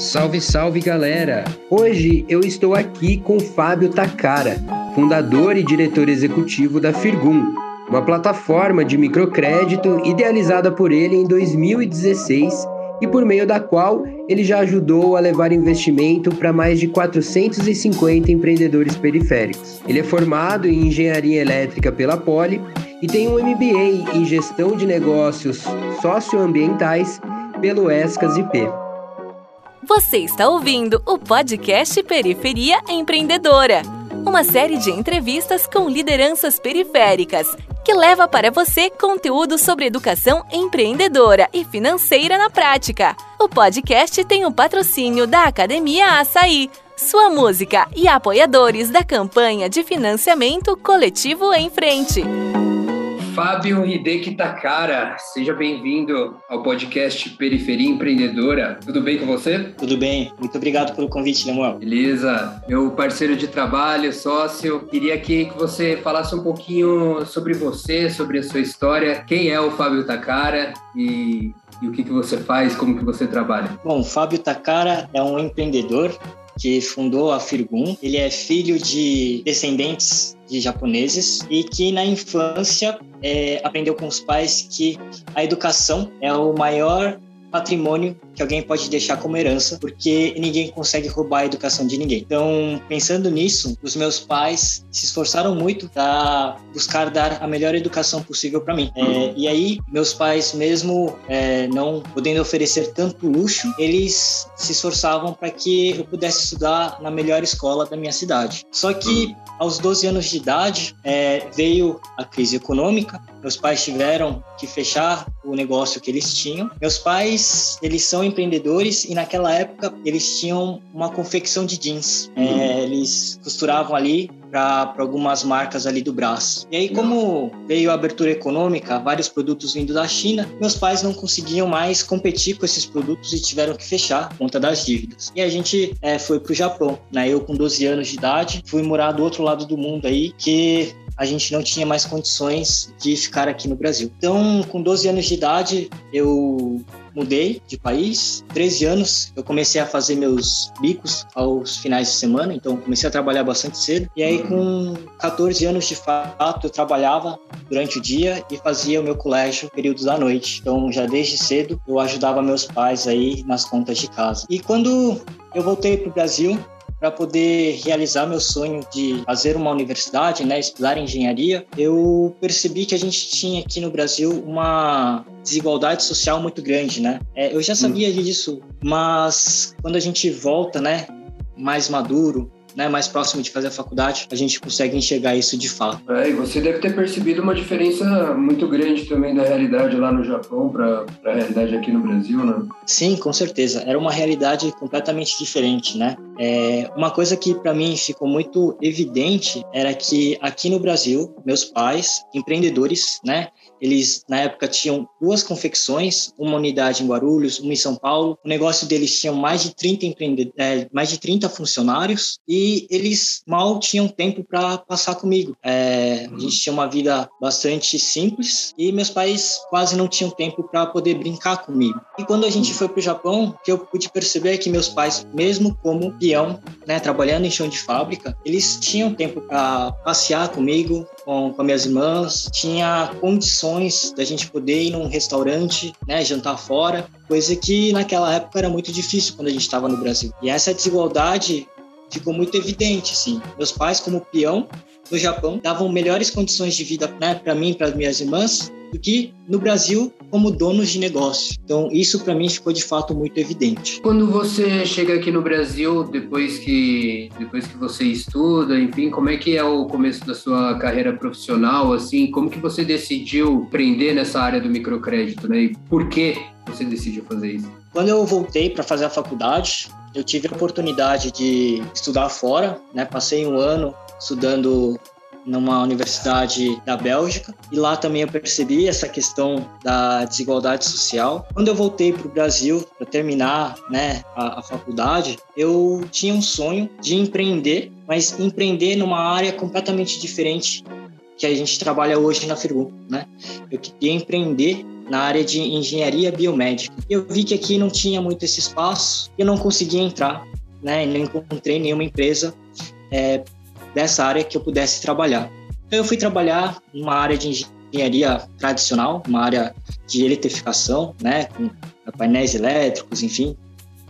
Salve, salve galera! Hoje eu estou aqui com Fábio Takara, fundador e diretor executivo da Firgum, uma plataforma de microcrédito idealizada por ele em 2016 e por meio da qual ele já ajudou a levar investimento para mais de 450 empreendedores periféricos. Ele é formado em engenharia elétrica pela Poli e tem um MBA em gestão de negócios socioambientais pelo ESCAS IP. Você está ouvindo o podcast Periferia Empreendedora, uma série de entrevistas com lideranças periféricas que leva para você conteúdo sobre educação empreendedora e financeira na prática. O podcast tem o patrocínio da Academia Açaí, sua música e apoiadores da campanha de financiamento coletivo em frente. Fábio Hideki Takara, seja bem-vindo ao podcast Periferia Empreendedora. Tudo bem com você? Tudo bem, muito obrigado pelo convite, Lemuel. Beleza, meu parceiro de trabalho, sócio, queria aqui que você falasse um pouquinho sobre você, sobre a sua história, quem é o Fábio Takara e, e o que, que você faz, como que você trabalha. Bom, Fábio Takara é um empreendedor que fundou a Firgun. Ele é filho de descendentes de japoneses e que na infância é, aprendeu com os pais que a educação é o maior patrimônio que alguém pode deixar como herança, porque ninguém consegue roubar a educação de ninguém. Então, pensando nisso, os meus pais se esforçaram muito para buscar dar a melhor educação possível para mim. É, e aí, meus pais, mesmo é, não podendo oferecer tanto luxo, eles se esforçavam para que eu pudesse estudar na melhor escola da minha cidade. Só que aos 12 anos de idade é, veio a crise econômica. Meus pais tiveram que fechar o negócio que eles tinham. Meus pais, eles são empreendedores e naquela época eles tinham uma confecção de jeans. É, uhum. eles costuravam ali para algumas marcas ali do braço. E aí, como veio a abertura econômica, vários produtos vindo da China, meus pais não conseguiam mais competir com esses produtos e tiveram que fechar por conta das dívidas. E a gente é, foi para o Japão, né? Eu com 12 anos de idade, fui morar do outro lado do mundo aí, que a gente não tinha mais condições de ficar aqui no Brasil. Então, com 12 anos de idade, eu mudei de país. 13 anos eu comecei a fazer meus bicos aos finais de semana, então comecei a trabalhar bastante cedo. E aí com 14 anos de fato eu trabalhava durante o dia e fazia o meu colégio períodos da noite. Então já desde cedo eu ajudava meus pais aí nas contas de casa. E quando eu voltei para o Brasil, para poder realizar meu sonho de fazer uma universidade, né, estudar engenharia, eu percebi que a gente tinha aqui no Brasil uma desigualdade social muito grande, né? É, eu já sabia hum. disso, mas quando a gente volta, né, mais maduro, né, mais próximo de fazer a faculdade, a gente consegue enxergar isso de fato. É, e você deve ter percebido uma diferença muito grande também da realidade lá no Japão para a realidade aqui no Brasil, né? Sim, com certeza. Era uma realidade completamente diferente, né? É, uma coisa que para mim ficou muito evidente era que aqui no Brasil, meus pais, empreendedores, né, eles, na época, tinham duas confecções, uma unidade em Guarulhos, uma em São Paulo. O negócio deles tinha mais de 30, empreende... É, mais de 30 funcionários e eles mal tinham tempo para passar comigo. É, a gente tinha uma vida bastante simples e meus pais quase não tinham tempo para poder brincar comigo. E quando a gente foi para o Japão, o que eu pude perceber é que meus pais, mesmo como peão, né, trabalhando em chão de fábrica, eles tinham tempo para passear comigo, com, com minhas irmãs, tinha condições da gente poder ir num restaurante, né, jantar fora, coisa que naquela época era muito difícil quando a gente estava no Brasil. E essa desigualdade ficou muito evidente, assim. Meus pais, como peão no Japão, davam melhores condições de vida né, para mim e para minhas irmãs do que no Brasil como donos de negócio. Então, isso para mim ficou de fato muito evidente. Quando você chega aqui no Brasil, depois que depois que você estuda, enfim, como é que é o começo da sua carreira profissional, assim, como que você decidiu aprender nessa área do microcrédito, né? E por que você decidiu fazer isso? Quando eu voltei para fazer a faculdade, eu tive a oportunidade de estudar fora, né? Passei um ano estudando numa universidade da Bélgica e lá também eu percebi essa questão da desigualdade social. Quando eu voltei para o Brasil para terminar né, a, a, faculdade, eu tinha um sonho de empreender, mas empreender numa área completamente diferente que a gente trabalha hoje na Firgu, né? Eu queria empreender na área de engenharia biomédica. Eu vi que aqui não tinha muito esse espaço, eu não conseguia entrar, né? Não encontrei nenhuma empresa é, dessa área que eu pudesse trabalhar. Então eu fui trabalhar numa área de engenharia tradicional, uma área de eletrificação, né? Com painéis elétricos, enfim,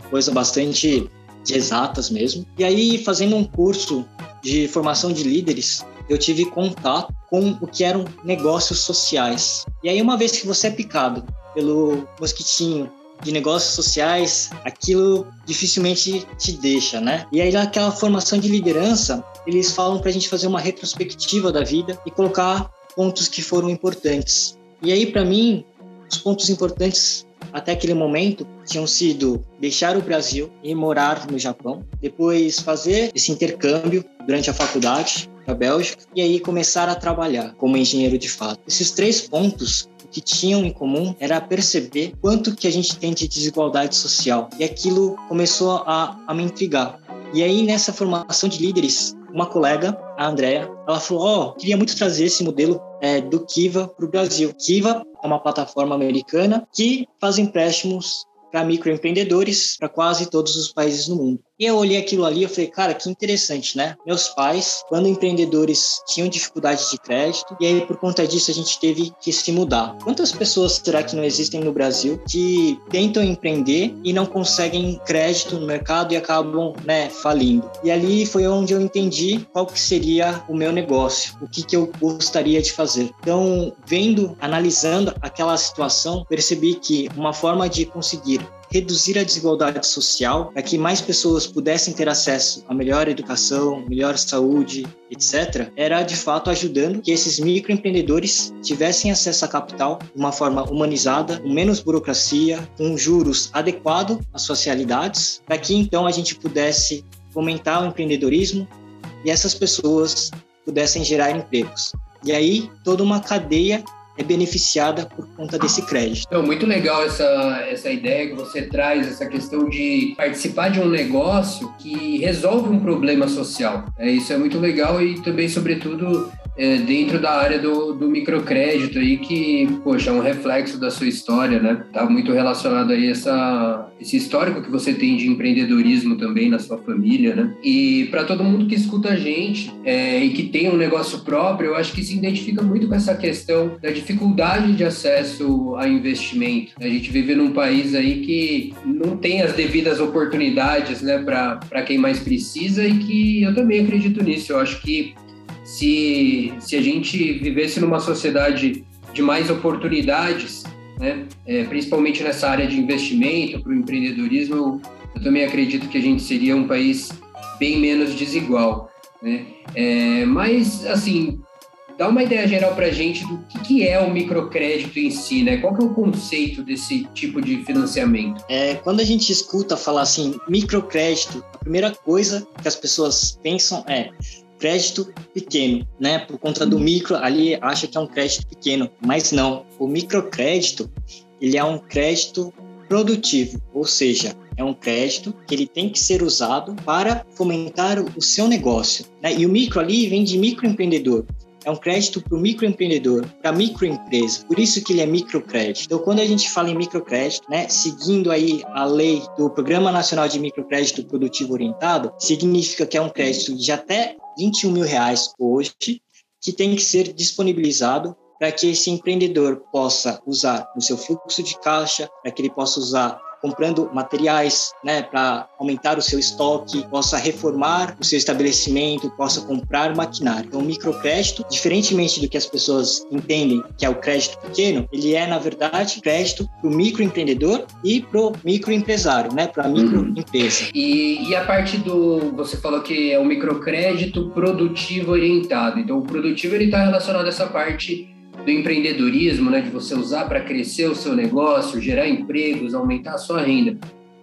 coisa bastante de exatas mesmo. E aí, fazendo um curso de formação de líderes, eu tive contato com o que eram negócios sociais. E aí, uma vez que você é picado pelo mosquitinho de negócios sociais, aquilo dificilmente te deixa, né? E aí, naquela formação de liderança, eles falam para a gente fazer uma retrospectiva da vida e colocar pontos que foram importantes. E aí, para mim, os pontos importantes até aquele momento tinham sido deixar o Brasil e morar no Japão, depois fazer esse intercâmbio durante a faculdade na Bélgica e aí começar a trabalhar como engenheiro de fato. Esses três pontos que tinham em comum era perceber quanto que a gente tem de desigualdade social e aquilo começou a, a me intrigar. E aí nessa formação de líderes uma colega, a Andrea, ela falou: Ó, oh, queria muito trazer esse modelo é, do Kiva para o Brasil. Kiva é uma plataforma americana que faz empréstimos para microempreendedores para quase todos os países no mundo. E eu olhei aquilo ali e falei, cara, que interessante, né? Meus pais, quando empreendedores tinham dificuldade de crédito, e aí por conta disso a gente teve que se mudar. Quantas pessoas será que não existem no Brasil que tentam empreender e não conseguem crédito no mercado e acabam, né, falindo? E ali foi onde eu entendi qual que seria o meu negócio, o que que eu gostaria de fazer. Então, vendo, analisando aquela situação, percebi que uma forma de conseguir reduzir a desigualdade social, para que mais pessoas pudessem ter acesso a melhor educação, melhor saúde, etc., era de fato ajudando que esses microempreendedores tivessem acesso a capital de uma forma humanizada, com menos burocracia, com juros adequados às suas realidades, para que então a gente pudesse fomentar o empreendedorismo e essas pessoas pudessem gerar empregos. E aí toda uma cadeia é beneficiada por conta desse crédito. Então, muito legal essa, essa ideia que você traz, essa questão de participar de um negócio que resolve um problema social. É, isso é muito legal e também, sobretudo, é, dentro da área do, do microcrédito aí, que, poxa, é um reflexo da sua história, né? Tá muito relacionado aí essa, esse histórico que você tem de empreendedorismo também na sua família, né? E para todo mundo que escuta a gente é, e que tem um negócio próprio, eu acho que se identifica muito com essa questão da dificuldade de acesso a investimento. A gente vive num país aí que não tem as devidas oportunidades, né, para quem mais precisa e que eu também acredito nisso. Eu acho que se, se a gente vivesse numa sociedade de mais oportunidades, né, é, principalmente nessa área de investimento, para o empreendedorismo, eu, eu, também acredito que a gente seria um país bem menos desigual. Né? É, mas, assim, dá uma ideia geral para a gente do que, que, é o microcrédito em si, né? Qual que é o conceito desse tipo de financiamento? É, quando a gente escuta falar assim, microcrédito, a primeira coisa que as pessoas pensam é crédito pequeno, né? Por conta do micro, ali acha que é um crédito pequeno, mas não. O microcrédito, ele é um crédito produtivo, ou seja, é um crédito que ele tem que ser usado para fomentar o seu negócio. Né? E o micro ali vem de microempreendedor é um crédito para o microempreendedor, para a microempresa. Por isso que ele é microcrédito. Então, quando a gente fala em microcrédito, né, seguindo aí a lei do Programa Nacional de Microcrédito Produtivo Orientado, significa que é um crédito de até 21 mil reais hoje, que tem que ser disponibilizado para que esse empreendedor possa usar no seu fluxo de caixa, para que ele possa usar comprando materiais né, para aumentar o seu estoque, possa reformar o seu estabelecimento, possa comprar maquinário. Então, o microcrédito, diferentemente do que as pessoas entendem que é o crédito pequeno, ele é, na verdade, crédito para o microempreendedor e para o microempresário, né, para a microempresa. Uhum. E, e a parte do. Você falou que é o microcrédito produtivo orientado. Então, o produtivo ele está relacionado a essa parte do empreendedorismo, né, de você usar para crescer o seu negócio, gerar empregos, aumentar a sua renda.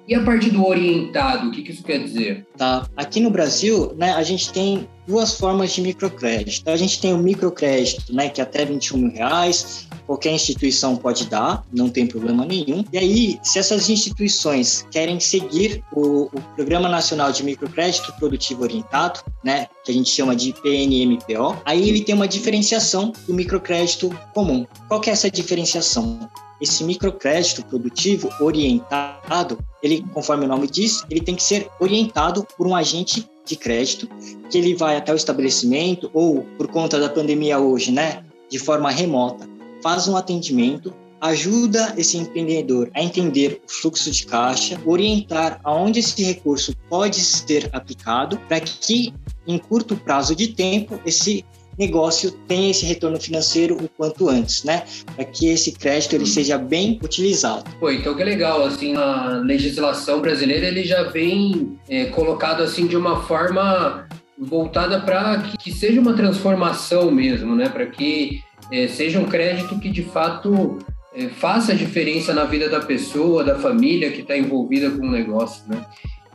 E a parte do orientado, o que, que isso quer dizer? Tá. Aqui no Brasil, né, a gente tem duas formas de microcrédito. A gente tem o microcrédito, né, que é até 21 mil reais, qualquer instituição pode dar, não tem problema nenhum. E aí, se essas instituições querem seguir o, o Programa Nacional de Microcrédito Produtivo Orientado, né, que a gente chama de PNMPO, aí ele tem uma diferenciação do microcrédito comum. Qual que é essa diferenciação? esse microcrédito produtivo orientado, ele, conforme o nome diz, ele tem que ser orientado por um agente de crédito, que ele vai até o estabelecimento ou por conta da pandemia hoje, né, de forma remota, faz um atendimento, ajuda esse empreendedor a entender o fluxo de caixa, orientar aonde esse recurso pode ser aplicado para que em curto prazo de tempo esse negócio tenha esse retorno financeiro o quanto antes, né? Para que esse crédito ele seja bem utilizado. Pô, então que legal, assim, a legislação brasileira ele já vem é, colocado assim de uma forma voltada para que, que, seja uma transformação mesmo, né? Para que é, seja um crédito que de fato é, faça diferença na vida da pessoa, da família que está envolvida com o negócio, né?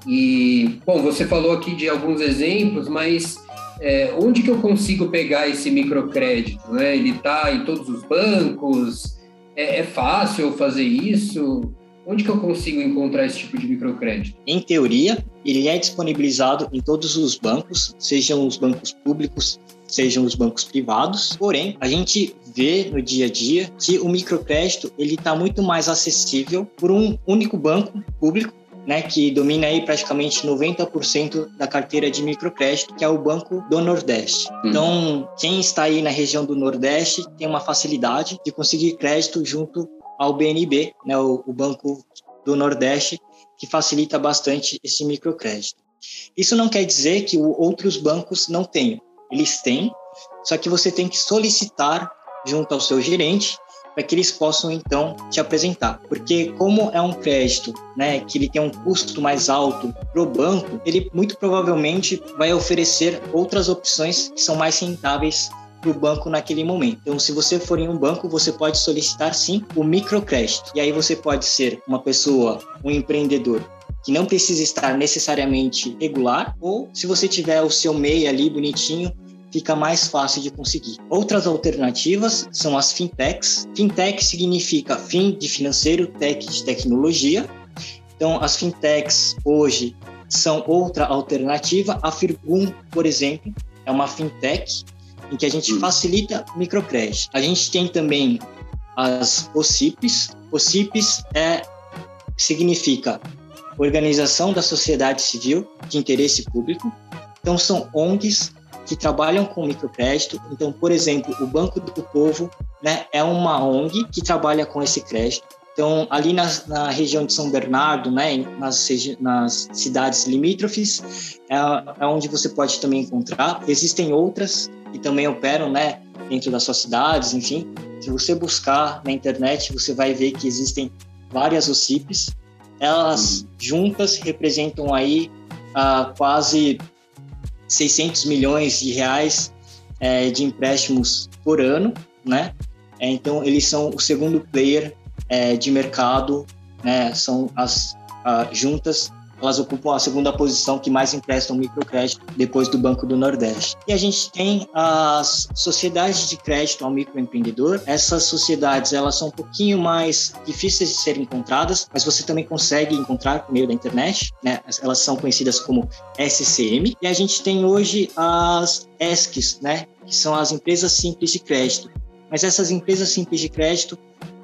E, bom, você falou aqui de alguns exemplos, mas é, onde que eu consigo pegar esse microcrédito? Né? Ele está em todos os bancos? É, é, fácil fazer isso? Onde que eu consigo encontrar esse tipo de microcrédito? Em teoria, ele é disponibilizado em todos os bancos, sejam os bancos públicos, sejam os bancos privados. Porém, a gente vê no dia a dia que o microcrédito ele está muito mais acessível por um único banco público né, que domina aí praticamente 90% da carteira de microcrédito, que é o Banco do Nordeste. Hum. Então, quem está aí na região do Nordeste tem uma facilidade de conseguir crédito junto ao BNB, né, o, o Banco do Nordeste, que facilita bastante esse microcrédito. Isso não quer dizer que outros bancos não tenham. Eles têm, só que você tem que solicitar junto ao seu gerente para que eles possam então te apresentar. Porque como é um crédito, né, que ele tem um custo mais alto para o banco, ele muito provavelmente vai oferecer outras opções que são mais rentáveis para o banco naquele momento. Então, se você for em um banco, você pode solicitar sim o microcrédito. E aí você pode ser uma pessoa, um empreendedor que não precisa estar necessariamente regular, ou se você tiver o seu MEI ali bonitinho, fica mais fácil de conseguir. Outras alternativas são as fintechs. Fintech significa fim de financeiro, tech de tecnologia. Então, as fintechs hoje são outra alternativa. A Firgum, por exemplo, é uma fintech em que a gente hum. facilita microcrédito. A gente tem também as OCIPs. OCIPs é, significa Organização da Sociedade Civil de Interesse Público. Então, são ONGs que trabalham com microcrédito. Então, por exemplo, o Banco do Povo né, é uma ONG que trabalha com esse crédito. Então, ali na, na região de São Bernardo, né, nas, nas cidades limítrofes, é, é, onde você pode também encontrar. Existem outras que também operam né, dentro das suas cidades, enfim. Se você buscar na internet, você vai ver que existem várias OCIPs. Elas uhum. juntas representam aí uh, quase 600 milhões de reais é, de empréstimos por ano, né? É, então, eles são o segundo player é, de mercado, né? São as a, juntas elas ocupam a segunda posição que mais emprestam microcrédito depois do Banco do Nordeste. E a gente tem as sociedades de crédito ao microempreendedor. Essas sociedades, elas são um pouquinho mais difíceis de serem encontradas, mas você também consegue encontrar por meio da internet, né? Elas são conhecidas como SCM. E a gente tem hoje as ESCs, né? Que são as empresas simples de crédito. Mas essas empresas simples de crédito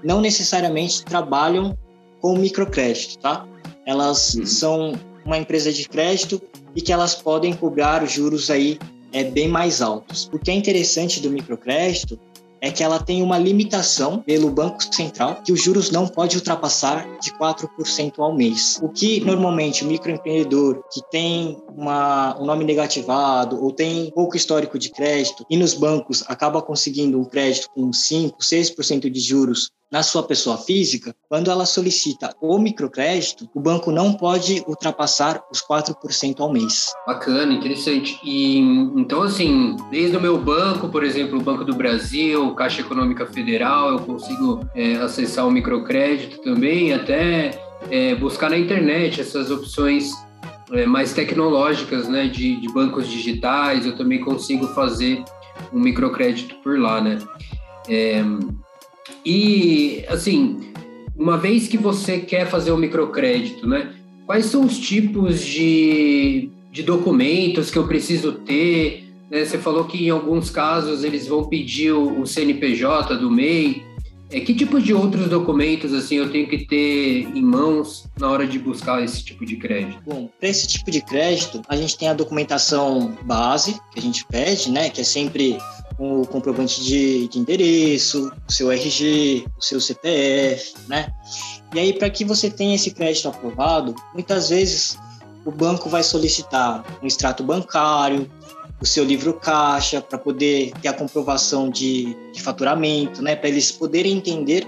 não necessariamente trabalham com microcrédito, tá? Elas uhum. são uma empresa de crédito e que elas podem cobrar juros aí é, bem mais altos. O que é interessante do microcrédito é que ela tem uma limitação pelo Banco Central que os juros não pode ultrapassar de 4% ao mês. O que normalmente o microempreendedor que tem uma, um nome negativado ou tem pouco histórico de crédito e nos bancos acaba conseguindo um crédito com 5, 6% de juros na sua pessoa física, quando ela solicita o microcrédito, o banco não pode ultrapassar os 4% ao mês. Bacana, interessante. E então, assim, desde o meu banco, por exemplo, o Banco do Brasil, Caixa Econômica Federal, eu consigo é, acessar o microcrédito também, até é, buscar na internet essas opções é, mais tecnológicas, né, de, de bancos digitais, eu também consigo fazer um microcrédito por lá, né? É, e, assim, uma vez que você quer fazer um microcrédito, né? Quais são os tipos de, de documentos que eu preciso ter? Né? Você falou que em alguns casos eles vão pedir o, CNPJ do MEI. É, que tipo de outros documentos assim eu tenho que ter em mãos na hora de buscar esse tipo de crédito? Bom, para esse tipo de crédito, a gente tem a documentação base que a gente pede, né? Que é sempre o comprovante de, de endereço, o seu RG, o seu CPF, né? E aí, para que você tenha esse crédito aprovado, muitas vezes o banco vai solicitar um extrato bancário, o seu livro caixa, para poder ter a comprovação de, de faturamento, né? Para eles poderem entender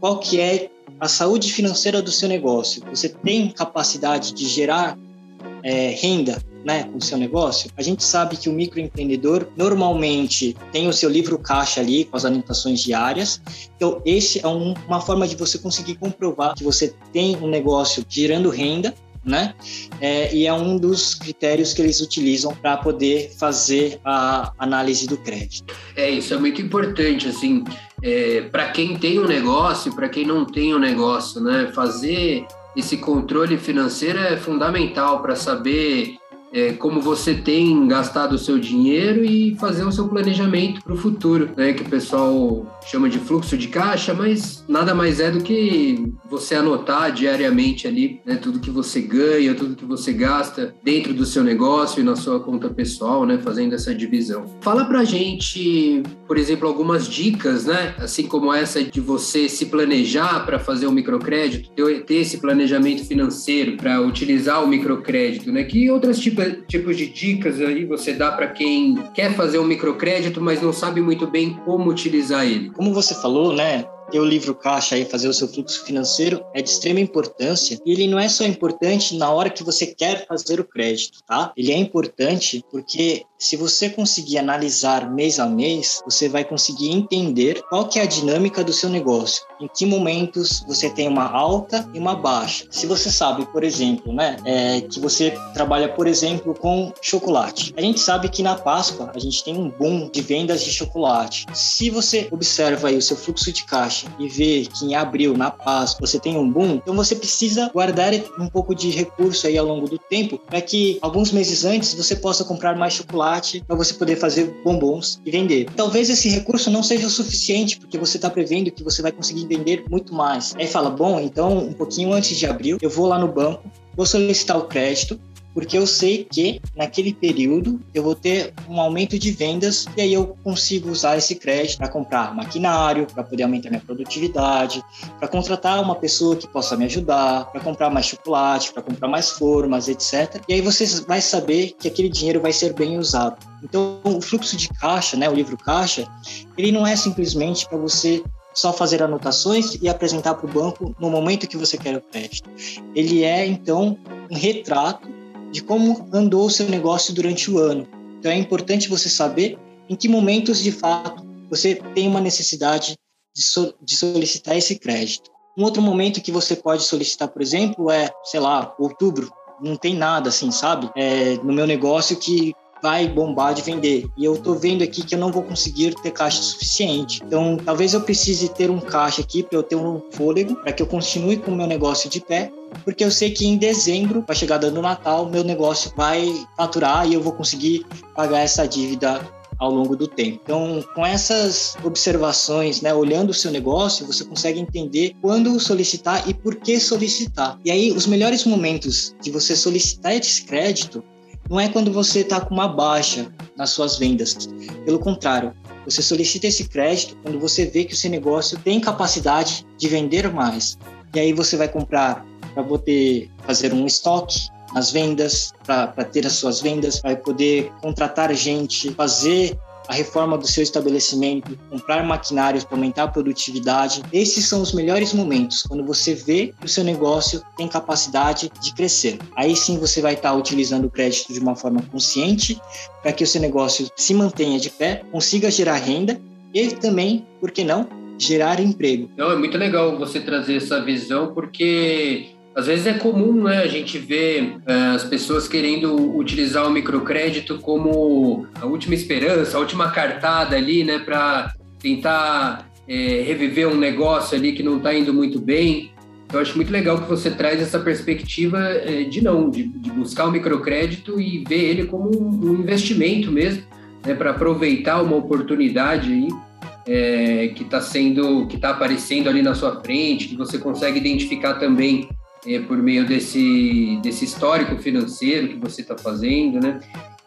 qual que é a saúde financeira do seu negócio. Você tem capacidade de gerar é, renda né, com o seu negócio, a gente sabe que o microempreendedor normalmente tem o seu livro caixa ali com as anotações diárias. Então, esse é um, uma forma de você conseguir comprovar que você tem um negócio gerando renda né? É, e é um dos critérios que eles utilizam para poder fazer a análise do crédito. É, isso é muito importante, assim, é, para quem tem um negócio, para quem não tem um negócio, né? Fazer esse controle financeiro é fundamental para saber é, como você tem gastado o seu dinheiro e fazer o seu planejamento para o futuro, né? Que o pessoal chama de fluxo de caixa, mas nada mais é do que você anotar diariamente ali né, tudo que você ganha, tudo que você gasta dentro do seu negócio e na sua conta pessoal, né? Fazendo essa divisão. Fala para gente, por exemplo, algumas dicas, né? Assim como essa de você se planejar para fazer o um microcrédito, ter esse planejamento financeiro para utilizar o microcrédito, né? Que outras tipos tipos de dicas aí você dá para quem quer fazer um microcrédito, mas não sabe muito bem como utilizar ele? Como você falou, né? Ter o livro caixa e fazer o seu fluxo financeiro é de extrema importância. E ele não é só importante na hora que você quer fazer o crédito, tá? Ele é importante porque se você conseguir analisar mês a mês, você vai conseguir entender qual que é a dinâmica do seu negócio, em que momentos você tem uma alta e uma baixa. Se você sabe, por exemplo, né, é, que você trabalha, por exemplo, com chocolate. A gente sabe que na Páscoa a gente tem um boom de vendas de chocolate. Se você observa aí o seu fluxo de caixa e vê que em abril, na Páscoa, você tem um boom, então você precisa guardar um pouco de recurso aí ao longo do tempo para que alguns meses antes você possa comprar mais chocolate para você poder fazer bombons e vender. Talvez esse recurso não seja o suficiente, porque você está prevendo que você vai conseguir vender muito mais. Aí fala, bom, então um pouquinho antes de abril, eu vou lá no banco, vou solicitar o crédito, porque eu sei que naquele período eu vou ter um aumento de vendas e aí eu consigo usar esse crédito para comprar maquinário, para poder aumentar minha produtividade, para contratar uma pessoa que possa me ajudar, para comprar mais chocolate, para comprar mais formas, etc. E aí você vai saber que aquele dinheiro vai ser bem usado. Então, o fluxo de caixa, né, o livro caixa, ele não é simplesmente para você só fazer anotações e apresentar para o banco no momento que você quer o crédito. Ele é, então, um retrato de como andou o seu negócio durante o ano. Então é importante você saber em que momentos de fato você tem uma necessidade de, so de solicitar esse crédito. Um outro momento que você pode solicitar, por exemplo, é, sei lá, outubro. Não tem nada assim, sabe? É, no meu negócio que vai bombar de vender. E eu tô vendo aqui que eu não vou conseguir ter caixa suficiente. Então, talvez eu precise ter um caixa aqui para eu ter um fôlego, para que eu continue com o meu negócio de pé, porque eu sei que em dezembro, com a chegada do Natal, meu negócio vai faturar e eu vou conseguir pagar essa dívida ao longo do tempo. Então, com essas observações, né, olhando o seu negócio, você consegue entender quando solicitar e por que solicitar. E aí, os melhores momentos de você solicitar esse crédito não é quando você está com uma baixa nas suas vendas. Pelo contrário, você solicita esse crédito quando você vê que o seu negócio tem capacidade de vender mais. E aí você vai comprar para poder fazer um estoque nas vendas, para ter as suas vendas, vai poder contratar gente, fazer a reforma do seu estabelecimento, comprar maquinários para aumentar a produtividade. Esses são os melhores momentos, quando você vê que o seu negócio tem capacidade de crescer. Aí sim você vai estar utilizando o crédito de uma forma consciente para que o seu negócio se mantenha de pé, consiga gerar renda e também, por que não, gerar emprego. Não, é muito legal você trazer essa visão, porque às vezes é comum né, a gente ver uh, as pessoas querendo utilizar o microcrédito como a última esperança, a última cartada ali, né, para tentar é, reviver um negócio ali que não está indo muito bem. Eu acho muito legal que você traz essa perspectiva é, de não, de, de, buscar o microcrédito e ver ele como um investimento mesmo, né, para aproveitar uma oportunidade aí é, que está sendo, que está aparecendo ali na sua frente, que você consegue identificar também é, por meio desse, desse histórico financeiro que você está fazendo, né?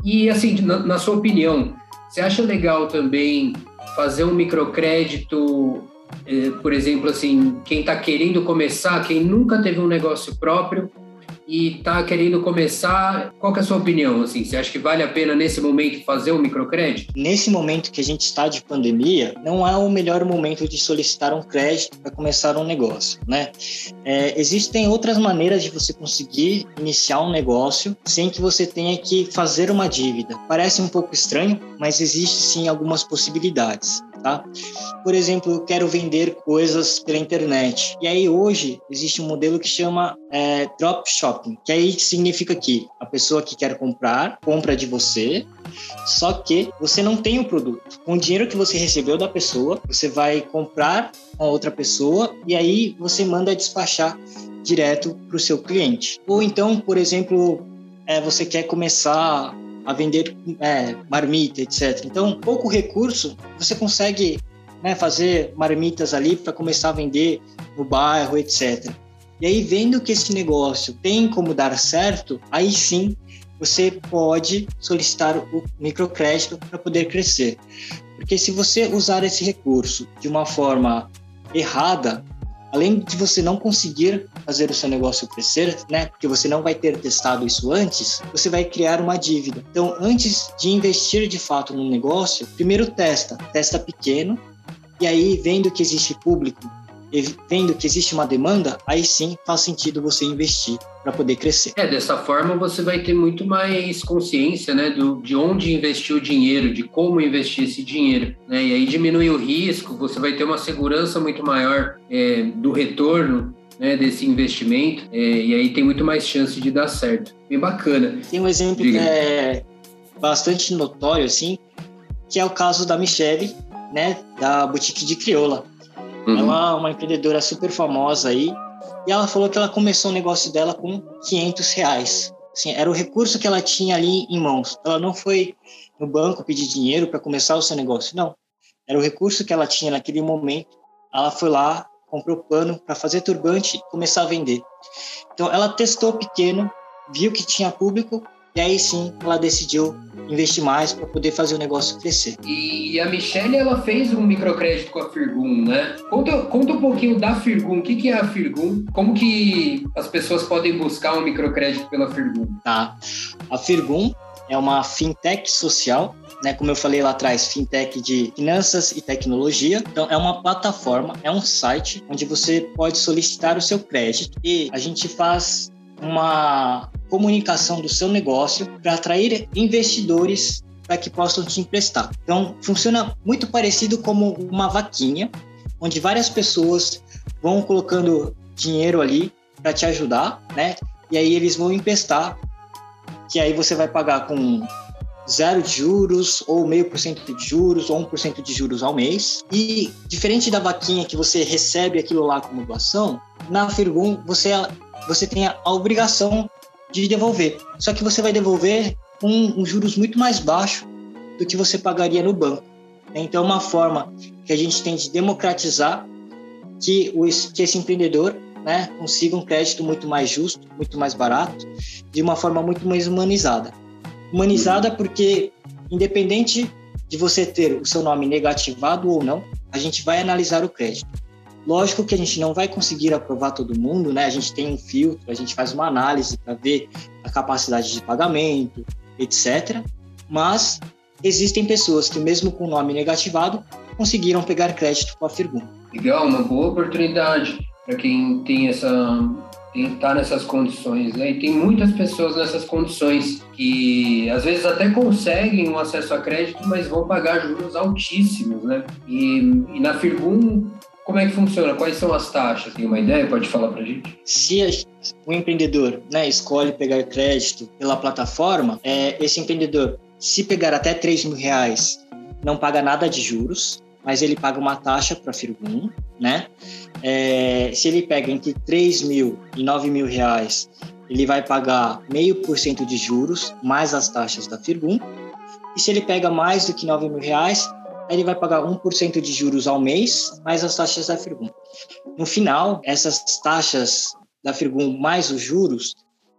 E assim, na, na sua opinião, você acha legal também fazer um microcrédito, é, por exemplo, assim, quem está querendo começar, quem nunca teve um negócio próprio, e está querendo começar, qual é a sua opinião? Assim, você acha que vale a pena nesse momento fazer um microcrédito? Nesse momento que a gente está de pandemia, não é o melhor momento de solicitar um crédito para começar um negócio, né? É, existem outras maneiras de você conseguir iniciar um negócio sem que você tenha que fazer uma dívida. Parece um pouco estranho, mas existe sim algumas possibilidades tá? Por exemplo, eu quero vender coisas pela internet. E aí hoje existe um modelo que chama é, drop shopping, que aí significa que a pessoa que quer comprar compra de você, só que você não tem o produto. Com o dinheiro que você recebeu da pessoa, você vai comprar a outra pessoa e aí você manda despachar direto para o seu cliente. Ou então, por exemplo, é, você quer começar a vender é, marmita, etc. Então, pouco recurso, você consegue né, fazer marmitas ali para começar a vender no bairro, etc. E aí, vendo que esse negócio tem como dar certo, aí sim você pode solicitar o microcrédito para poder crescer. Porque se você usar esse recurso de uma forma errada, além de você não conseguir fazer o seu negócio crescer, né, porque você não vai ter testado isso antes, você vai criar uma dívida. Então, antes de investir de fato no negócio, primeiro testa, testa pequeno, e aí vendo que existe público vendo que existe uma demanda, aí sim faz sentido você investir para poder crescer. É, dessa forma você vai ter muito mais consciência, né, do, de onde investir o dinheiro, de como investir esse dinheiro, né, e aí diminui o risco, você vai ter uma segurança muito maior é, do retorno né, desse investimento, é, e aí tem muito mais chance de dar certo. Bem bacana. Tem um exemplo Diga. que é bastante notório, assim, que é o caso da Michelle, né, da boutique de crioula. Uhum. Ela é uma empreendedora super famosa aí. E ela falou que ela começou o negócio dela com 500 reais. Assim, era o recurso que ela tinha ali em mãos. Ela não foi no banco pedir dinheiro para começar o seu negócio, não. Era o recurso que ela tinha naquele momento. Ela foi lá, comprou pano para fazer turbante e começar a vender. Então, ela testou pequeno, viu que tinha público e aí sim ela decidiu investir mais para poder fazer o negócio crescer. E a Michelle, ela fez um microcrédito com a Firgum, né? Conta, conta um pouquinho da Firgum. O que, que é a Firgum? Como que as pessoas podem buscar um microcrédito pela Firgum? Tá. A Firgum é uma fintech social, né? Como eu falei lá atrás, fintech de finanças e tecnologia. Então, é uma plataforma, é um site onde você pode solicitar o seu crédito e a gente faz uma comunicação do seu negócio para atrair investidores para que possam te emprestar. Então, funciona muito parecido como uma vaquinha, onde várias pessoas vão colocando dinheiro ali para te ajudar, né? E aí eles vão emprestar, que aí você vai pagar com zero de juros, ou meio por cento de juros, ou um por cento de juros ao mês. E diferente da vaquinha que você recebe aquilo lá como doação, na Firgum você você tem a obrigação de devolver. Só que você vai devolver com um, juros muito mais baixo do que você pagaria no banco. Então, é uma forma que a gente tem de democratizar que, o, que esse empreendedor né, consiga um crédito muito mais justo, muito mais barato, de uma forma muito mais humanizada. Humanizada porque, independente de você ter o seu nome negativado ou não, a gente vai analisar o crédito. Lógico que a gente não vai conseguir aprovar todo mundo, né? A gente tem um filtro, a gente faz uma análise para ver a capacidade de pagamento, etc. Mas existem pessoas que, mesmo com o nome negativado, conseguiram pegar crédito com a Firgum. Legal, uma boa oportunidade para quem tem essa tem tá nessas condições, né? E tem muitas pessoas nessas condições que às vezes até conseguem um acesso a crédito, mas vão pagar juros altíssimos, né? E, e na Firgum como é que funciona? Quais são as taxas? Tem uma ideia? Pode falar para a gente? Se o empreendedor né, escolhe pegar crédito pela plataforma, é, esse empreendedor, se pegar até 3 mil reais, não paga nada de juros, mas ele paga uma taxa para a Firgum, né? É, se ele pega entre 3 mil e 9 mil reais, ele vai pagar meio por cento de juros, mais as taxas da Firgum. E se ele pega mais do que 9 mil reais, ele vai pagar 1% de juros ao mês, mais as taxas da Firgum. No final, essas taxas da Firgum mais os juros,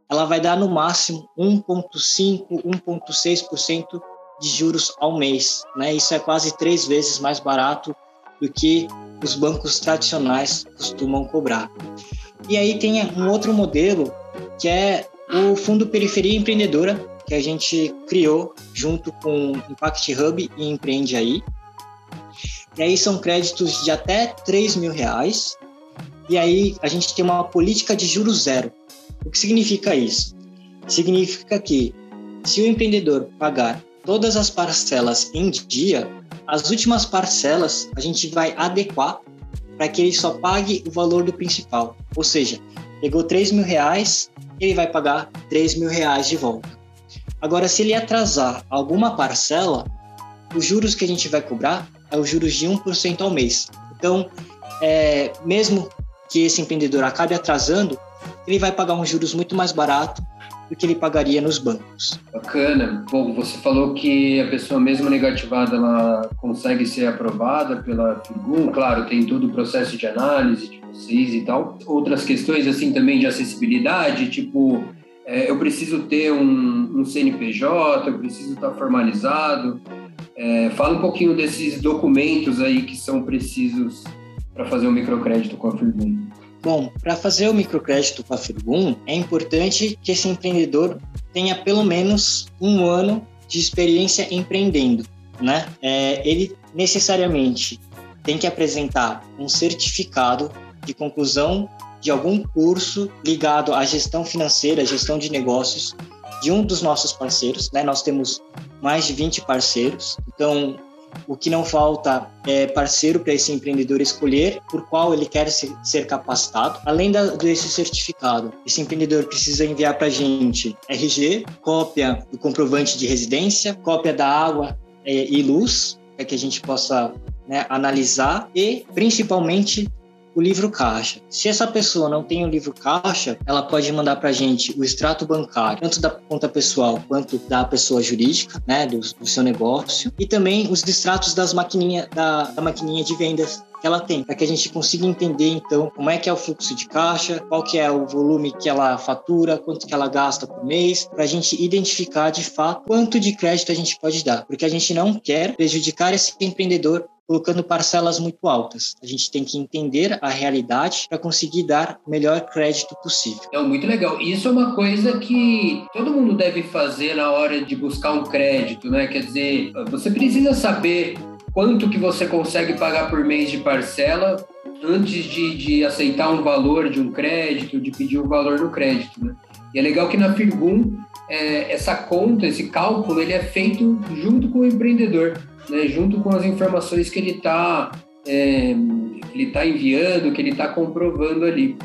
ela vai dar no máximo 1,5%, 1,6% de juros ao mês. Né? Isso é quase três vezes mais barato do que os bancos tradicionais costumam cobrar. E aí tem um outro modelo que é o Fundo Periferia Empreendedora, que a gente criou junto com Impact Hub e Empreende Aí. E aí são créditos de até 3 mil reais. E aí a gente tem uma política de juros zero. O que significa isso? Significa que se o empreendedor pagar todas as parcelas em dia, as últimas parcelas a gente vai adequar para que ele só pague o valor do principal. Ou seja, pegou 3 mil reais, ele vai pagar 3 mil reais de volta. Agora, se ele atrasar alguma parcela, os juros que a gente vai cobrar é os juros de 1% ao mês. Então, é, mesmo que esse empreendedor acabe atrasando, ele vai pagar uns juros muito mais barato do que ele pagaria nos bancos. Bacana. Bom, você falou que a pessoa mesmo negativada ela consegue ser aprovada pela Firgum. Claro, tem todo o processo de análise de vocês e tal. Outras questões assim também de acessibilidade, tipo é, eu preciso ter um, um, CNPJ, eu preciso estar formalizado. É, fala um pouquinho desses documentos aí que são precisos para fazer o microcrédito com a Firgum. Bom, para fazer o microcrédito com a Firgum, é importante que esse empreendedor tenha pelo menos um ano de experiência empreendendo, né? É, ele necessariamente tem que apresentar um certificado de conclusão de algum curso ligado à gestão financeira, gestão de negócios de um dos nossos parceiros. Né? Nós temos mais de 20 parceiros, então o que não falta é parceiro para esse empreendedor escolher por qual ele quer ser capacitado. Além da, desse certificado, esse empreendedor precisa enviar para a gente RG, cópia do comprovante de residência, cópia da água é, e luz, para que a gente possa né, analisar e, principalmente, o livro caixa. Se essa pessoa não tem o livro caixa, ela pode mandar para a gente o extrato bancário, tanto da conta pessoal quanto da pessoa jurídica, né, do, do seu negócio, e também os extratos das maquininha, da, da maquininha de vendas que ela tem, para que a gente consiga entender então como é que é o fluxo de caixa, qual que é o volume que ela fatura, quanto que ela gasta por mês, para a gente identificar de fato quanto de crédito a gente pode dar, porque a gente não quer prejudicar esse empreendedor colocando parcelas muito altas. A gente tem que entender a realidade para conseguir dar o melhor crédito possível. É muito legal. Isso é uma coisa que todo mundo deve fazer na hora de buscar um crédito, né? Quer dizer, você precisa saber quanto que você consegue pagar por mês de parcela antes de, de aceitar um valor de um crédito, de pedir um valor do crédito, né? E é legal que na Firgum é, essa conta, esse cálculo, ele é feito junto com o empreendedor né, junto com as informações que ele está é, ele tá enviando, que ele está comprovando ali.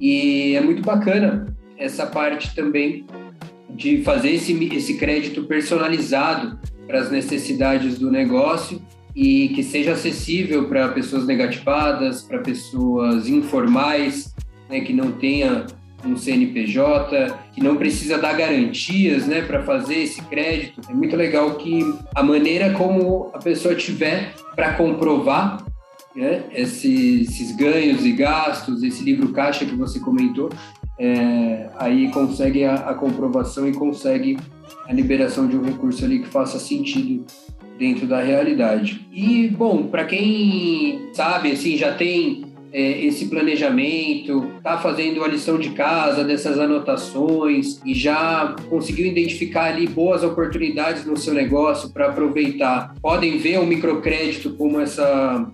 E é muito bacana essa parte também de fazer esse, esse crédito personalizado para as necessidades do negócio e que seja acessível para pessoas negativadas, para pessoas informais, né, que não tenha um CNPJ, que não precisa dar garantias né, para fazer esse crédito. É muito legal que a maneira como a pessoa tiver para comprovar né, esses, esses, ganhos e gastos, esse livro caixa que você comentou, é, aí consegue a, a comprovação e consegue a liberação de um recurso ali que faça sentido dentro da realidade. E, bom, para quem sabe, assim, já tem é, esse planejamento, está fazendo a lição de casa dessas anotações e já conseguiu identificar ali boas oportunidades no seu negócio para aproveitar. Podem ver o microcrédito como essa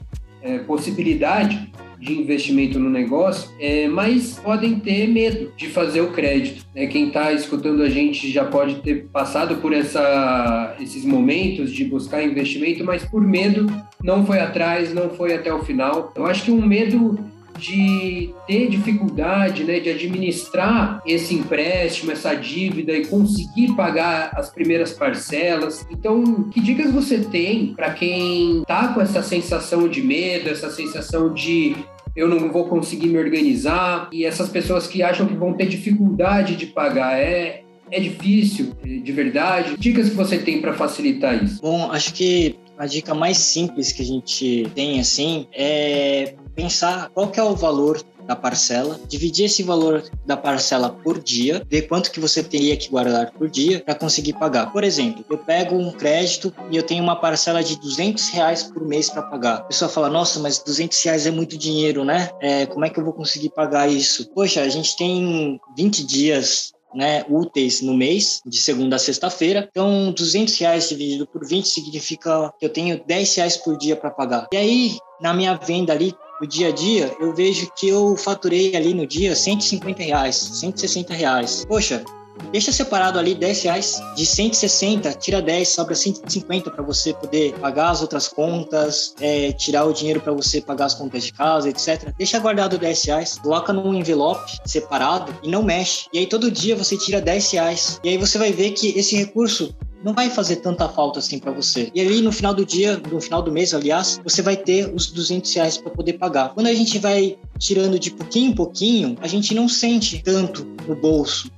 é, possibilidade de investimento no negócio, é, mas podem ter medo de fazer o crédito. É, quem está escutando a gente já pode ter passado por essa, esses momentos de buscar investimento, mas por medo não foi atrás, não foi até o final. Eu acho que um medo de ter dificuldade, né, de administrar esse empréstimo, essa dívida e conseguir pagar as primeiras parcelas. Então, que dicas você tem para quem tá com essa sensação de medo, essa sensação de eu não vou conseguir me organizar e essas pessoas que acham que vão ter dificuldade de pagar é é difícil, de verdade? Dicas que você tem para facilitar isso? Bom, acho que a dica mais simples que a gente tem assim é pensar qual que é o valor da parcela, dividir esse valor da parcela por dia, ver quanto que você teria que guardar por dia para conseguir pagar. Por exemplo, eu pego um crédito e eu tenho uma parcela de 200 reais por mês para pagar. A pessoa fala, nossa, mas 200 reais é muito dinheiro, né? É, como é que eu vou conseguir pagar isso? Poxa, a gente tem 20 dias né, úteis no mês, de segunda a sexta-feira. Então, 200 reais dividido por 20 significa que eu tenho 10 reais por dia para pagar. E aí, na minha venda ali, no dia a dia, eu vejo que eu faturei ali no dia 150 reais, 160 reais. Poxa, Deixa separado ali 10 reais. De 160, tira 10, sobra 150 para você poder pagar as outras contas, é, tirar o dinheiro para você pagar as contas de casa, etc. Deixa guardado 10 reais, coloca num envelope separado e não mexe. E aí todo dia você tira 10 reais. E aí você vai ver que esse recurso não vai fazer tanta falta assim para você. E ali no final do dia, no final do mês, aliás, você vai ter os 200 reais para poder pagar. Quando a gente vai tirando de pouquinho em pouquinho, a gente não sente tanto no bolso.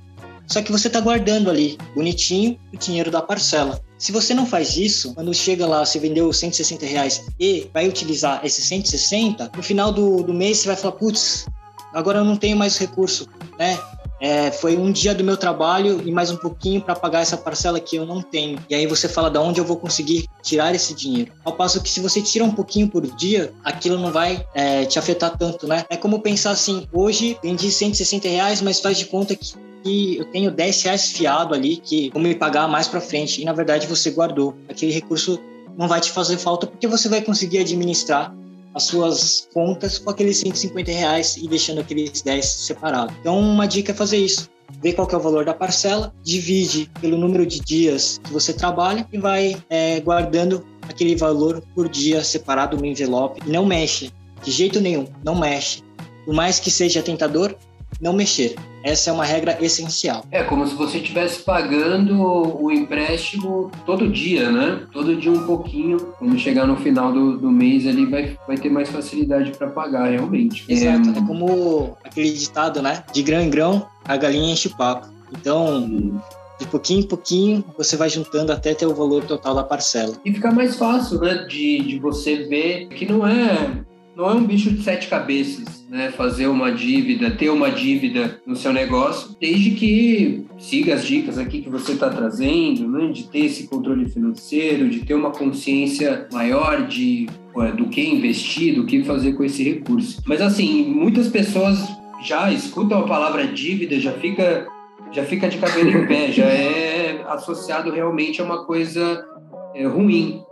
Só que você está guardando ali, bonitinho, o dinheiro da parcela. Se você não faz isso, quando chega lá, você vendeu 160 reais e vai utilizar esses 160, no final do, do mês você vai falar, putz, agora eu não tenho mais recurso, né? É, foi um dia do meu trabalho e mais um pouquinho para pagar essa parcela que eu não tenho. E aí você fala, da onde eu vou conseguir tirar esse dinheiro? Ao passo que se você tira um pouquinho por dia, aquilo não vai é, te afetar tanto, né? É como pensar assim, hoje vendi 160 reais, mas faz de conta que que eu tenho 10 reais fiado ali que vou me pagar mais para frente e na verdade você guardou. Aquele recurso não vai te fazer falta porque você vai conseguir administrar as suas contas com aqueles 150 reais e deixando aqueles 10 separados. Então, uma dica é fazer isso. Ver qual é o valor da parcela, divide pelo número de dias que você trabalha e vai é, guardando aquele valor por dia separado no envelope. Não mexe, de jeito nenhum, não mexe. Por mais que seja tentador, não mexer. Essa é uma regra essencial. É como se você estivesse pagando o empréstimo todo dia, né? Todo dia um pouquinho. Quando chegar no final do, do mês ali, vai, vai ter mais facilidade para pagar, realmente. Exato. É... é como aquele ditado, né? De grão em grão, a galinha enche o papo. Então, de pouquinho em pouquinho, você vai juntando até ter o valor total da parcela. E fica mais fácil, né? De, de você ver que não é não é um bicho de sete cabeças, né? Fazer uma dívida, ter uma dívida no seu negócio, desde que siga as dicas aqui que você está trazendo, né? De ter esse controle financeiro, de ter uma consciência maior de do que investir, do que fazer com esse recurso. Mas assim, muitas pessoas já escutam a palavra dívida, já fica já fica de cabelo em pé, já é associado realmente a uma coisa é, ruim.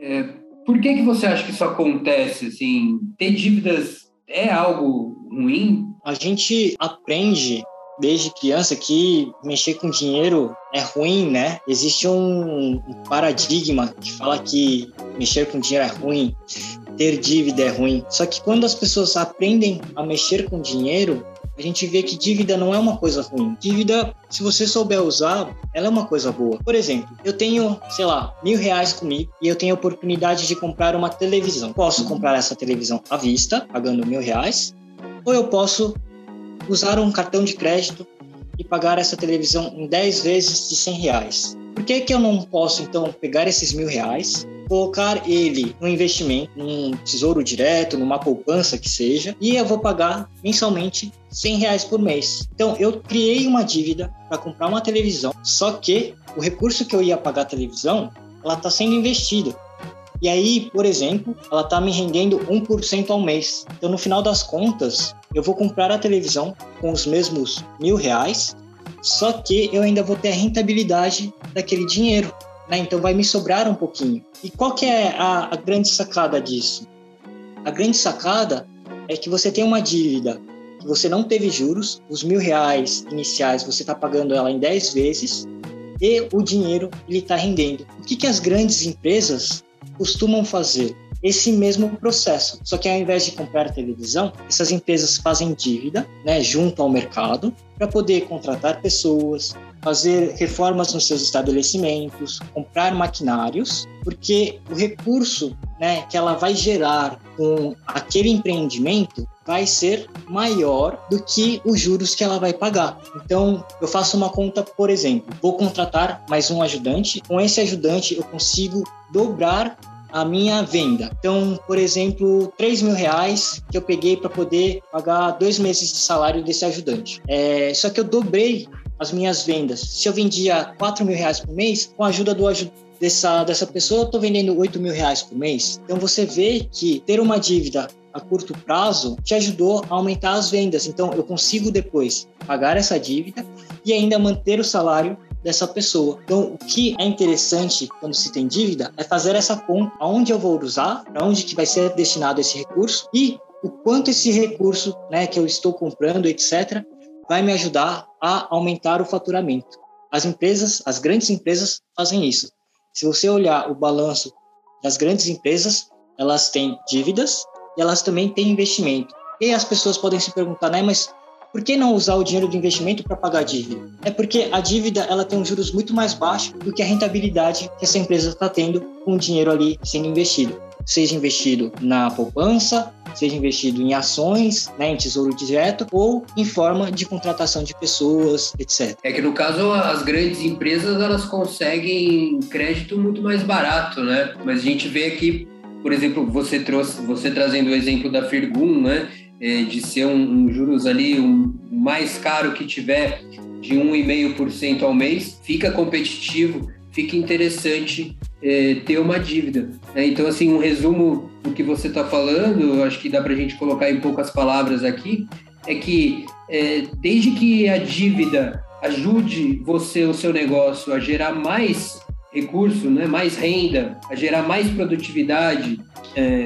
É, por que, que você acha que isso acontece? Assim, ter dívidas é algo ruim? A gente aprende desde criança que mexer com dinheiro é ruim, né? Existe um, paradigma que fala que mexer com dinheiro é ruim, ter dívida é ruim. Só que quando as pessoas aprendem a mexer com dinheiro, a gente vê que dívida não é uma coisa ruim. Dívida, se você souber usar, ela é uma coisa boa. Por exemplo, eu tenho, sei lá, mil reais comigo e eu tenho a oportunidade de comprar uma televisão. Posso comprar essa televisão à vista, pagando mil reais, ou eu posso usar um cartão de crédito e pagar essa televisão em 10 vezes de 100 reais. Por que, que eu não posso, então, pegar esses mil reais colocar ele no investimento, num tesouro direto, numa poupança que seja, e eu vou pagar mensalmente 100 reais por mês. Então, eu criei uma dívida para comprar uma televisão, só que o recurso que eu ia pagar a televisão, ela está sendo investido. E aí, por exemplo, ela está me rendendo 1% ao mês. Então, no final das contas, eu vou comprar a televisão com os mesmos mil reais, só que eu ainda vou ter a rentabilidade daquele dinheiro né? Então vai me sobrar um pouquinho. E qual que é a, a grande sacada disso? A grande sacada é que você tem uma dívida que você não teve juros, os mil reais iniciais você está pagando ela em 10 vezes e o dinheiro ele está rendendo. O que, que as grandes empresas costumam fazer? Esse mesmo processo, só que ao invés de comprar televisão, essas empresas fazem dívida, né, junto ao mercado, para poder contratar pessoas, fazer reformas nos seus estabelecimentos, comprar maquinários, porque o recurso né, que ela vai gerar com aquele empreendimento vai ser maior do que os juros que ela vai pagar. Então, eu faço uma conta, por exemplo, vou contratar mais um ajudante, com esse ajudante eu consigo dobrar a minha venda. Então, por exemplo, 3 mil reais que eu peguei para poder pagar dois meses de salário desse ajudante. É, só que eu dobrei as minhas vendas. Se eu vendia 4 mil reais por mês, com a ajuda do dessa, dessa pessoa, eu estou vendendo 8 mil reais por mês. Então, você vê que ter uma dívida a curto prazo te ajudou a aumentar as vendas. Então, eu consigo depois pagar essa dívida e ainda manter o salário dessa pessoa. Então, o que é interessante quando se tem dívida é fazer essa conta, aonde eu vou usar, para onde que vai ser destinado esse recurso e o quanto esse recurso, né, que eu estou comprando, etc, vai me ajudar a aumentar o faturamento. As empresas, as grandes empresas fazem isso. Se você olhar o balanço das grandes empresas, elas têm dívidas e elas também têm investimento. E as pessoas podem se perguntar, né, mas por que não usar o dinheiro do investimento para pagar a dívida? É porque a dívida ela tem um juros muito mais baixo do que a rentabilidade que essa empresa está tendo com o dinheiro ali sendo investido. Seja investido na poupança, seja investido em ações, né, em tesouro direto ou em forma de contratação de pessoas, etc. É que no caso as grandes empresas elas conseguem crédito muito mais barato, né? Mas a gente vê aqui, por exemplo, você trouxe, você trazendo o exemplo da Firgun, né? é, de ser um, um, juros ali um mais caro que tiver de 1,5% ao mês, fica competitivo, fica interessante é, ter uma dívida. Né? Então, assim, um resumo do que você está falando, acho que dá para a gente colocar em poucas palavras aqui, é que é, desde que a dívida ajude você, o seu negócio, a gerar mais recurso, né, mais renda, a gerar mais produtividade,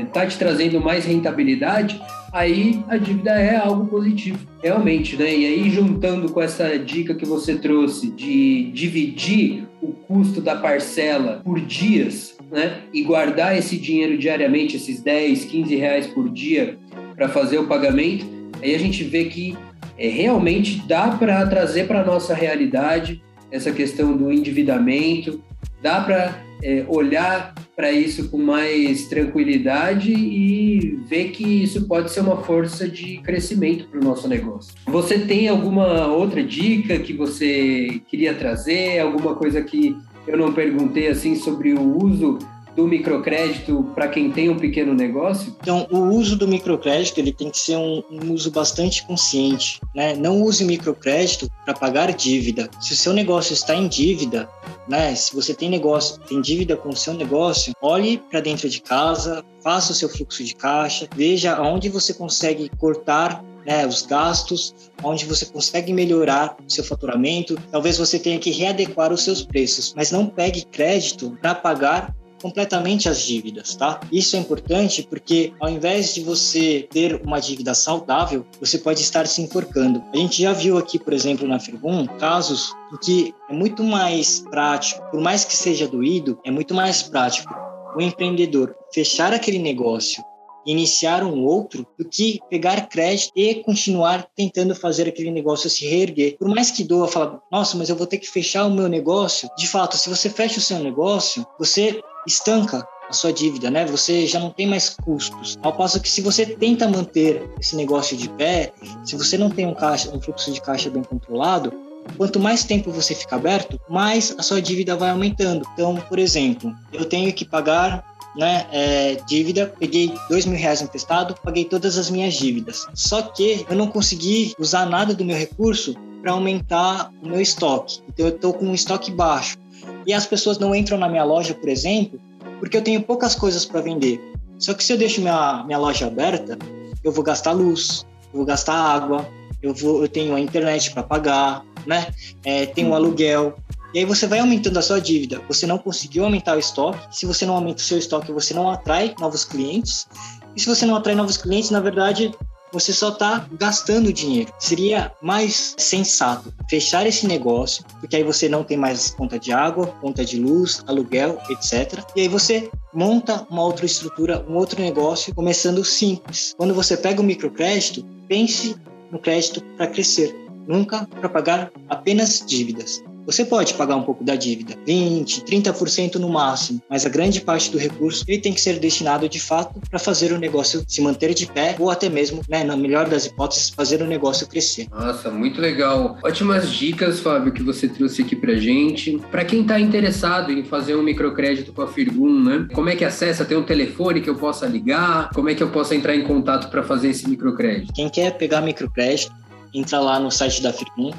está é, te trazendo mais rentabilidade, aí a dívida é algo positivo, realmente, né? E aí, juntando com essa dica que você trouxe de dividir o custo da parcela por dias, né? E guardar esse dinheiro diariamente, esses 10, 15 reais por dia, para fazer o pagamento, aí a gente vê que é, realmente dá para trazer para a nossa realidade essa questão do endividamento, dá para é, olhar para isso com mais tranquilidade e ver que isso pode ser uma força de crescimento para o nosso negócio. Você tem alguma outra dica que você queria trazer? Alguma coisa que eu não perguntei assim sobre o uso do microcrédito para quem tem um pequeno negócio? Então, o uso do microcrédito ele tem que ser um, um uso bastante consciente, né? Não use microcrédito para pagar dívida. Se o seu negócio está em dívida, né? Se você tem negócio, tem dívida com o seu negócio, olhe para dentro de casa, faça o seu fluxo de caixa, veja aonde você consegue cortar né, os gastos, onde você consegue melhorar o seu faturamento. Talvez você tenha que readequar os seus preços, mas não pegue crédito para pagar completamente as dívidas, tá? Isso é importante porque ao invés de você ter uma dívida saudável, você pode estar se enforcando. A gente já viu aqui, por exemplo, na Firgum, casos em que é muito mais prático, por mais que seja doído, é muito mais prático o empreendedor fechar aquele negócio iniciar um outro do que pegar crédito e continuar tentando fazer aquele negócio se reerguer. Por mais que doa, fala, nossa, mas eu vou ter que fechar o meu negócio. De fato, se você fecha o seu negócio, você estanca a sua dívida, né? Você já não tem mais custos. Ao passo que se você tenta manter esse negócio de pé, se você não tem um caixa, um fluxo de caixa bem controlado, quanto mais tempo você fica aberto, mais a sua dívida vai aumentando. Então, por exemplo, eu tenho que pagar né, é, dívida, peguei dois mil reais emprestado, paguei todas as minhas dívidas. Só que eu não consegui usar nada do meu recurso para aumentar o meu estoque. Então eu estou com um estoque baixo e as pessoas não entram na minha loja, por exemplo, porque eu tenho poucas coisas para vender. Só que se eu deixo minha, minha loja aberta, eu vou gastar luz, eu vou gastar água, eu, vou, eu tenho a internet para pagar, né? É, tenho um aluguel. E aí você vai aumentando a sua dívida. Você não conseguiu aumentar o estoque. Se você não aumenta o seu estoque, você não atrai novos clientes. E se você não atrai novos clientes, na verdade, você só está gastando dinheiro. Seria mais sensato fechar esse negócio, porque aí você não tem mais conta de água, conta de luz, aluguel, etc. E aí você monta uma outra estrutura, um outro negócio, começando simples. Quando você pega o microcrédito, pense no crédito para crescer, nunca para pagar apenas dívidas. Você pode pagar um pouco da dívida, 20, 30% no máximo, mas a grande parte do recurso ele tem que ser destinado de fato para fazer o negócio se manter de pé ou até mesmo, né, na melhor das hipóteses, fazer o negócio crescer. Nossa, muito legal. Ótimas dicas, Fábio, que você trouxe aqui pra gente. Para quem está interessado em fazer um microcrédito com a Firgum, né? Como é que acessa? Tem um telefone que eu possa ligar? Como é que eu posso entrar em contato para fazer esse microcrédito? Quem quer pegar microcrédito, entra lá no site da Firgum,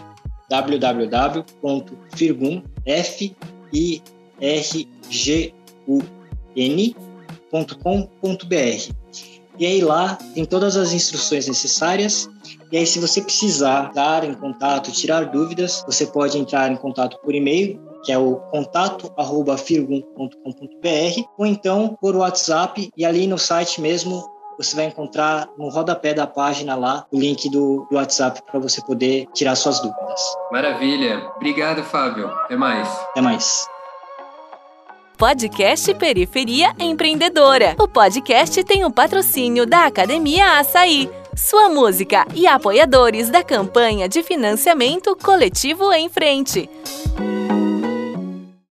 www.firgun, F I R G U N.com.br. E aí lá tem todas as instruções necessárias. E aí, se você precisar dar em contato, tirar dúvidas, você pode entrar em contato por e-mail, que é o contato@firgum.com.br, ou então por WhatsApp e ali no site mesmo você vai encontrar no rodapé da página lá o link do, do WhatsApp para você poder tirar suas dúvidas. Maravilha. Obrigado, Fábio. Até mais. Até mais. Podcast Periferia Empreendedora. O podcast tem o patrocínio da Academia Açaí, sua música e apoiadores da campanha de financiamento coletivo em frente.